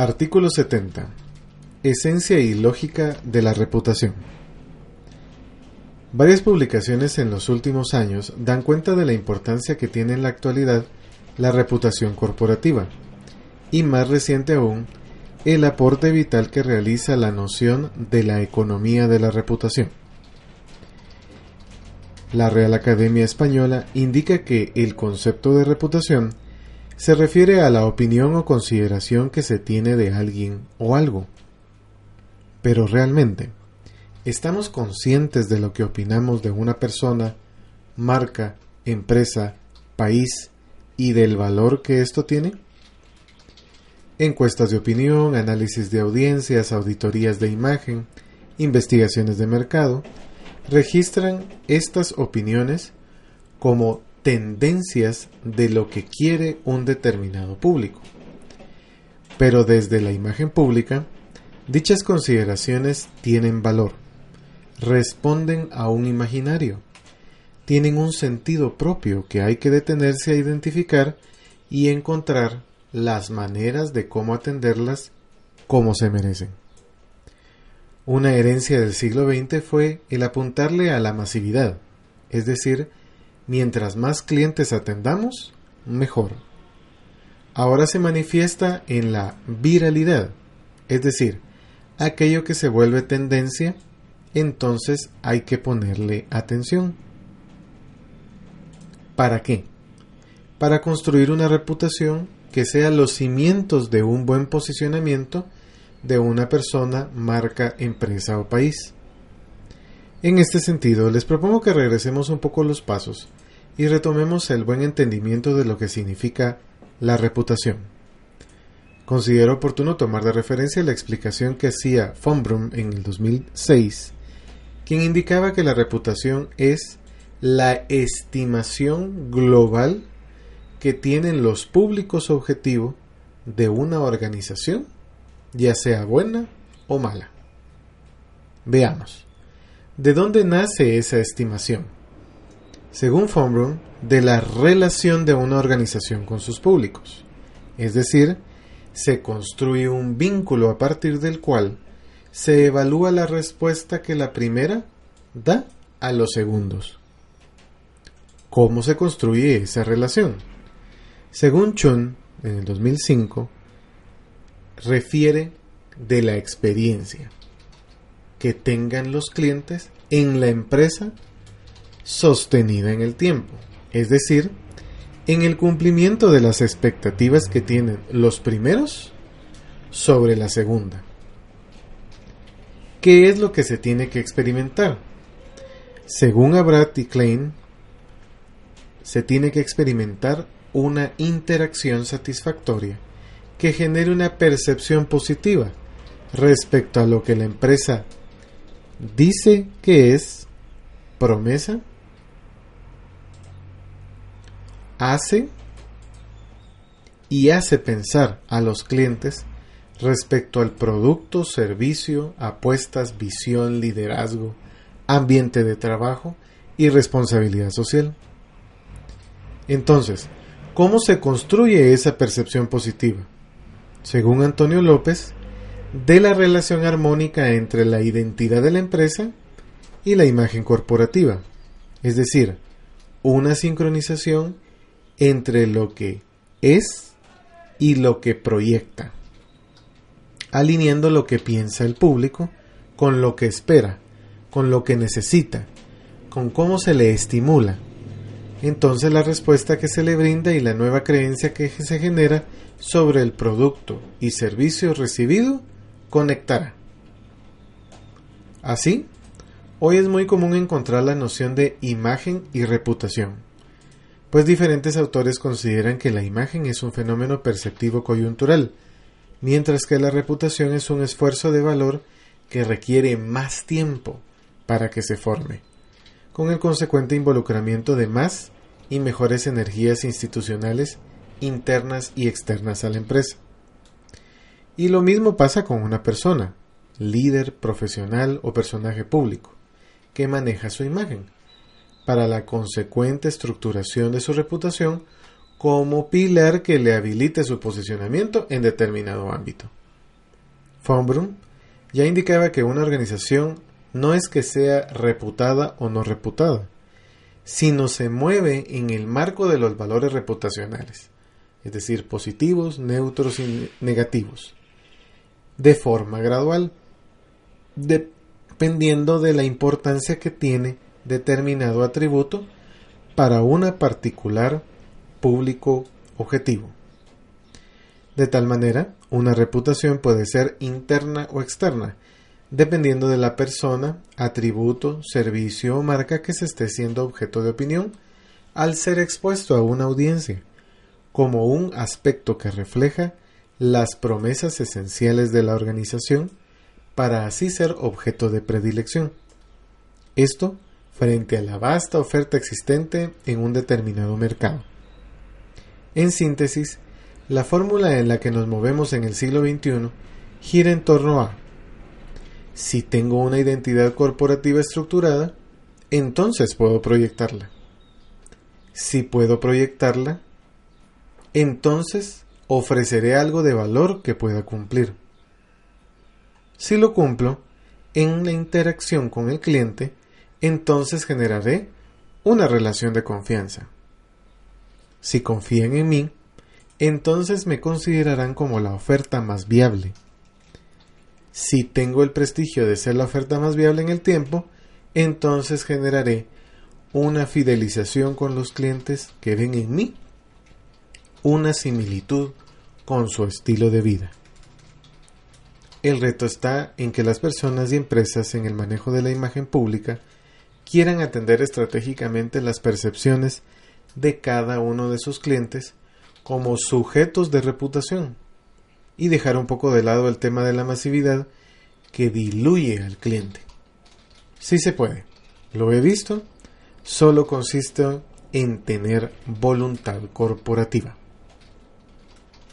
Artículo 70. Esencia y lógica de la reputación. Varias publicaciones en los últimos años dan cuenta de la importancia que tiene en la actualidad la reputación corporativa y más reciente aún el aporte vital que realiza la noción de la economía de la reputación. La Real Academia Española indica que el concepto de reputación se refiere a la opinión o consideración que se tiene de alguien o algo. Pero realmente, ¿estamos conscientes de lo que opinamos de una persona, marca, empresa, país y del valor que esto tiene? Encuestas de opinión, análisis de audiencias, auditorías de imagen, investigaciones de mercado, registran estas opiniones como tendencias de lo que quiere un determinado público. Pero desde la imagen pública, dichas consideraciones tienen valor, responden a un imaginario, tienen un sentido propio que hay que detenerse a identificar y encontrar las maneras de cómo atenderlas como se merecen. Una herencia del siglo XX fue el apuntarle a la masividad, es decir, mientras más clientes atendamos, mejor. Ahora se manifiesta en la viralidad, es decir, aquello que se vuelve tendencia, entonces hay que ponerle atención. ¿Para qué? Para construir una reputación que sea los cimientos de un buen posicionamiento de una persona, marca, empresa o país. En este sentido, les propongo que regresemos un poco los pasos y retomemos el buen entendimiento de lo que significa la reputación. Considero oportuno tomar de referencia la explicación que hacía von Brum en el 2006, quien indicaba que la reputación es la estimación global que tienen los públicos objetivo de una organización, ya sea buena o mala. Veamos, ¿de dónde nace esa estimación? según Fombrun, de la relación de una organización con sus públicos. Es decir, se construye un vínculo a partir del cual se evalúa la respuesta que la primera da a los segundos. ¿Cómo se construye esa relación? Según Chun, en el 2005, refiere de la experiencia que tengan los clientes en la empresa sostenida en el tiempo, es decir, en el cumplimiento de las expectativas que tienen los primeros sobre la segunda. ¿Qué es lo que se tiene que experimentar? Según Abrat y Klein, se tiene que experimentar una interacción satisfactoria que genere una percepción positiva respecto a lo que la empresa dice que es promesa hace y hace pensar a los clientes respecto al producto, servicio, apuestas, visión, liderazgo, ambiente de trabajo y responsabilidad social. Entonces, ¿cómo se construye esa percepción positiva? Según Antonio López, de la relación armónica entre la identidad de la empresa y la imagen corporativa, es decir, una sincronización entre lo que es y lo que proyecta, alineando lo que piensa el público con lo que espera, con lo que necesita, con cómo se le estimula. Entonces la respuesta que se le brinda y la nueva creencia que se genera sobre el producto y servicio recibido conectará. Así, hoy es muy común encontrar la noción de imagen y reputación pues diferentes autores consideran que la imagen es un fenómeno perceptivo coyuntural, mientras que la reputación es un esfuerzo de valor que requiere más tiempo para que se forme, con el consecuente involucramiento de más y mejores energías institucionales internas y externas a la empresa. Y lo mismo pasa con una persona, líder, profesional o personaje público, que maneja su imagen para la consecuente estructuración de su reputación como pilar que le habilite su posicionamiento en determinado ámbito. Von Braun ya indicaba que una organización no es que sea reputada o no reputada, sino se mueve en el marco de los valores reputacionales, es decir, positivos, neutros y negativos, de forma gradual, dependiendo de la importancia que tiene determinado atributo para una particular público objetivo. De tal manera, una reputación puede ser interna o externa, dependiendo de la persona, atributo, servicio o marca que se esté siendo objeto de opinión, al ser expuesto a una audiencia, como un aspecto que refleja las promesas esenciales de la organización para así ser objeto de predilección. Esto frente a la vasta oferta existente en un determinado mercado. En síntesis, la fórmula en la que nos movemos en el siglo XXI gira en torno a si tengo una identidad corporativa estructurada, entonces puedo proyectarla. Si puedo proyectarla, entonces ofreceré algo de valor que pueda cumplir. Si lo cumplo, en la interacción con el cliente, entonces generaré una relación de confianza. Si confían en mí, entonces me considerarán como la oferta más viable si tengo el prestigio de ser la oferta más viable en el tiempo, entonces generaré una fidelización con los clientes que ven en mí una similitud con su estilo de vida. El reto está en que las personas y empresas en el manejo de la imagen pública quieran atender estratégicamente las percepciones de cada uno de sus clientes como sujetos de reputación y dejar un poco de lado el tema de la masividad que diluye al cliente. Sí se puede, lo he visto, solo consiste en tener voluntad corporativa.